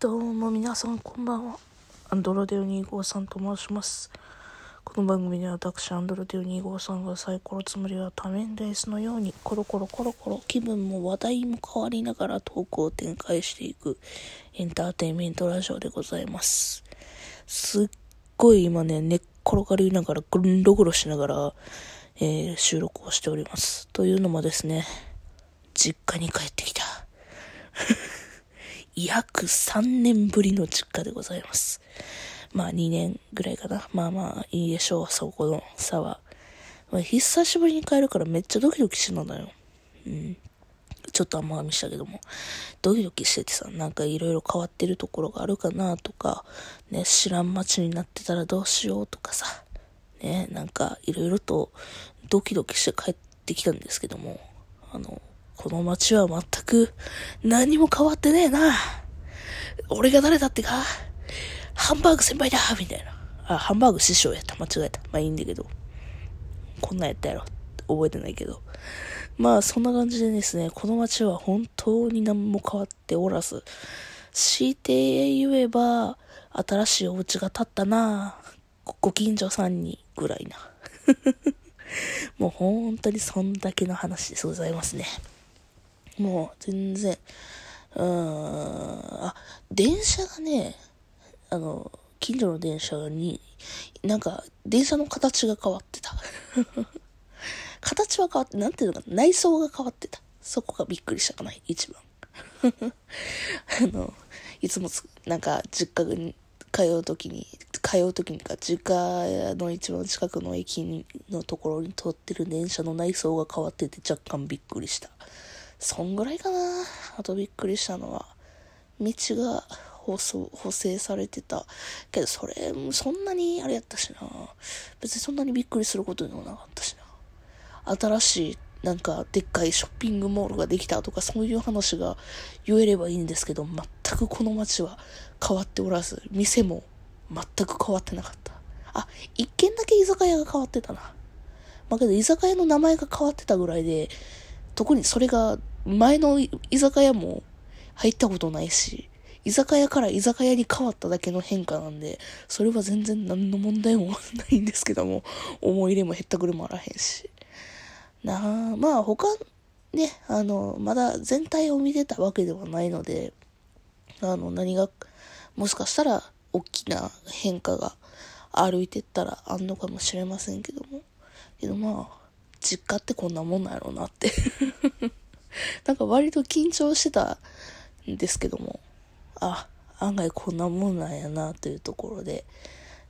どうも皆さんこんばんは。アンドロデオ253と申します。この番組では私、アンドロデオ253がサイコロつもりは多面レースのように、コロコロコロコロ気分も話題も変わりながらトークを展開していくエンターテインメントラジオでございます。すっごい今ね、寝っ転がりながら、ぐんろぐろしながら、えー収録をしております。というのもですね、実家に帰ってきた。約3年ぶりの実家でございます。まあ2年ぐらいかな。まあまあいいでしょう、そこの差は。まあ、久しぶりに帰るからめっちゃドキドキしてたんだよ。うん。ちょっと甘噛みしたけども。ドキドキしててさ、なんかいろいろ変わってるところがあるかなとか、ね、知らん街になってたらどうしようとかさ。ね、なんかいろいろとドキドキして帰ってきたんですけども、あの、この街は全く何も変わってねえな。俺が誰だってかハンバーグ先輩だみたいな。あ、ハンバーグ師匠やった。間違えた。まあいいんだけど。こんなんやったやろ。覚えてないけど。まあそんな感じでですね、この街は本当に何も変わっておらず、強いて言えば、新しいお家が建ったなご近所さんにぐらいな。もう本当にそんだけの話でございますね。もう全然、うん、あ、電車がね、あの、近所の電車に、なんか、電車の形が変わってた。形は変わって、なんていうのかな、内装が変わってた。そこがびっくりしたかな、一番。あの、いつもつ、なんか、実家に通うときに、通うときにか、実家の一番近くの駅のところに通ってる電車の内装が変わってて若干びっくりした。そんぐらいかな。あとびっくりしたのは、道が舗装補正されてた。けど、それ、そんなにあれやったしな。別にそんなにびっくりすることでもなかったしな。新しい、なんか、でっかいショッピングモールができたとか、そういう話が言えればいいんですけど、全くこの街は変わっておらず、店も全く変わってなかった。あ、一軒だけ居酒屋が変わってたな。まあけど、居酒屋の名前が変わってたぐらいで、特にそれが前の居酒屋も入ったことないし、居酒屋から居酒屋に変わっただけの変化なんで、それは全然何の問題もないんですけども、思い入れもへったくれもあらへんし。なあ、まあ他、ね、あの、まだ全体を見てたわけではないので、あの、何が、もしかしたら大きな変化が歩いてったらあんのかもしれませんけども。けどまあ、実家ってこんなもんなんやろうなって。なんか割と緊張してたんですけども、あ、案外こんなもんなんやなというところで、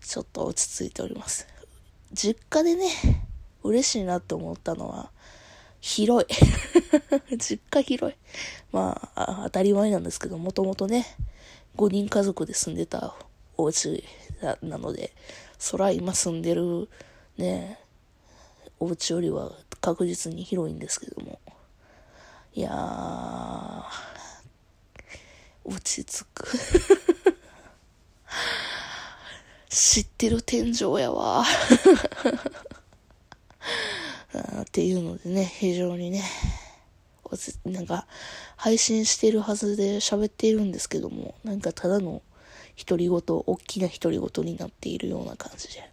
ちょっと落ち着いております。実家でね、嬉しいなって思ったのは、広い。実家広い。まあ、当たり前なんですけど、もともとね、5人家族で住んでたお家ななので、そら今住んでるね、お家よりは確実に広いんですけども。いやー、落ち着く。知ってる天井やわ。っていうのでね、非常にね、なんか、配信してるはずで喋っているんですけども、なんかただの独り言、大きな独り言になっているような感じで。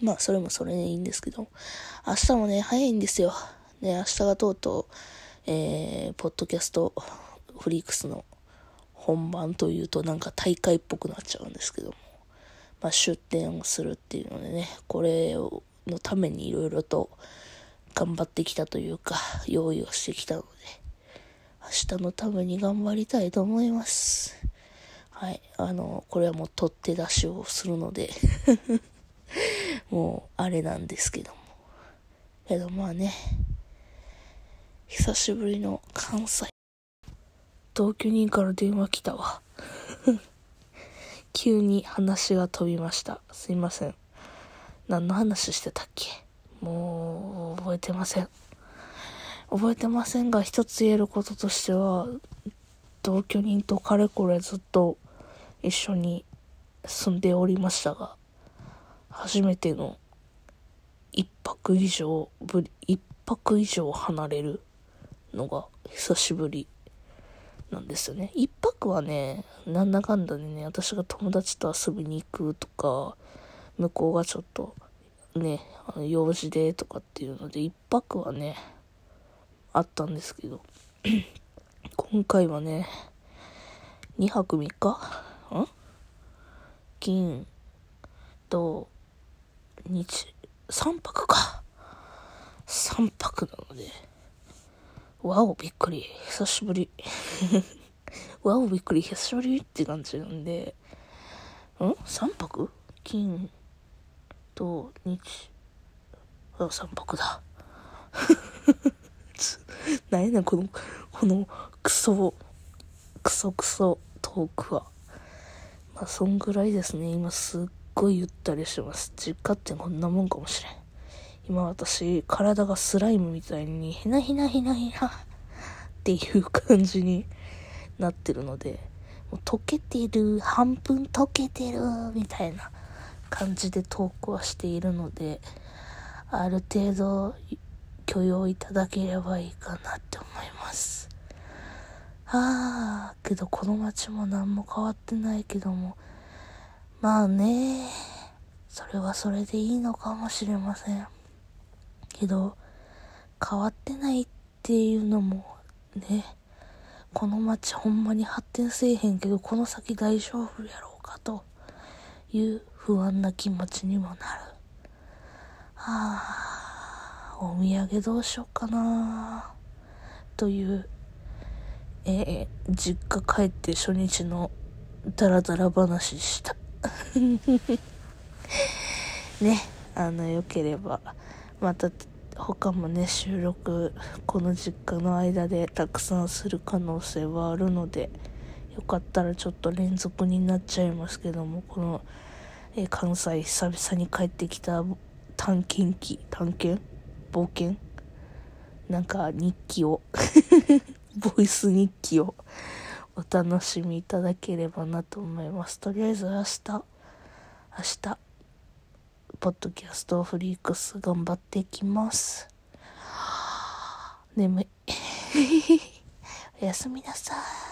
まあ、それもそれでいいんですけど、明日もね、早いんですよ。ね、明日がとうとう、えー、ポッドキャストフリークスの本番というとなんか大会っぽくなっちゃうんですけども、まあ、出展をするっていうのでね、これのためにいろいろと頑張ってきたというか、用意をしてきたので、明日のために頑張りたいと思います。はい。あの、これはもう取って出しをするので、もう、あれなんですけども。けどまあね、久しぶりの関西。同居人から電話来たわ。急に話が飛びました。すいません。何の話してたっけ？もう、覚えてません。覚えてませんが、一つ言えることとしては、同居人とかれこれずっと一緒に住んでおりましたが、初めての一泊以上ぶり、一泊以上離れるのが久しぶりなんですよね。一泊はね、なんだかんだでね、私が友達と遊びに行くとか、向こうがちょっと、ね、あの用事でとかっていうので、一泊はね、あったんですけど、今回はね、2泊3日？ん？金、土、日、3泊か。3泊なので、わお、びっくり。久しぶり。わお、びっくり。久しぶりって感じなんで、ん ?3 泊？金、土、日、あ、3泊だ。何やねん、この、この、クソ、クソクソトークは。まあ、そんぐらいですね。今すっごいゆったりしてます。実家ってこんなもんかもしれん。今私、体がスライムみたいに、ひなひなひなひなっていう感じになってるので、もう溶けてる、半分溶けてる、みたいな感じでトークはしているので、ある程度許容いただければいいかなって思います。ああ、けどこの街も何も変わってないけども、まあね、それはそれでいいのかもしれません。けど、変わってないっていうのもね、この街ほんまに発展せえへんけど、この先大丈夫やろうかという不安な気持ちにもなる。はあ、お土産どうしようかなというえー、実家帰って初日のダラダラ話した。ね、あの、良ければ、また、他もね、収録、この実家の間でたくさんする可能性はあるので、よかったらちょっと連続になっちゃいますけども、この、え、関西久々に帰ってきた探検記、探検冒険？なんか日記を ボイス日記をお楽しみいただければなと思います。とりあえず明日、明日、ポッドキャストフリークス頑張っていきます。眠い。おやすみなさい。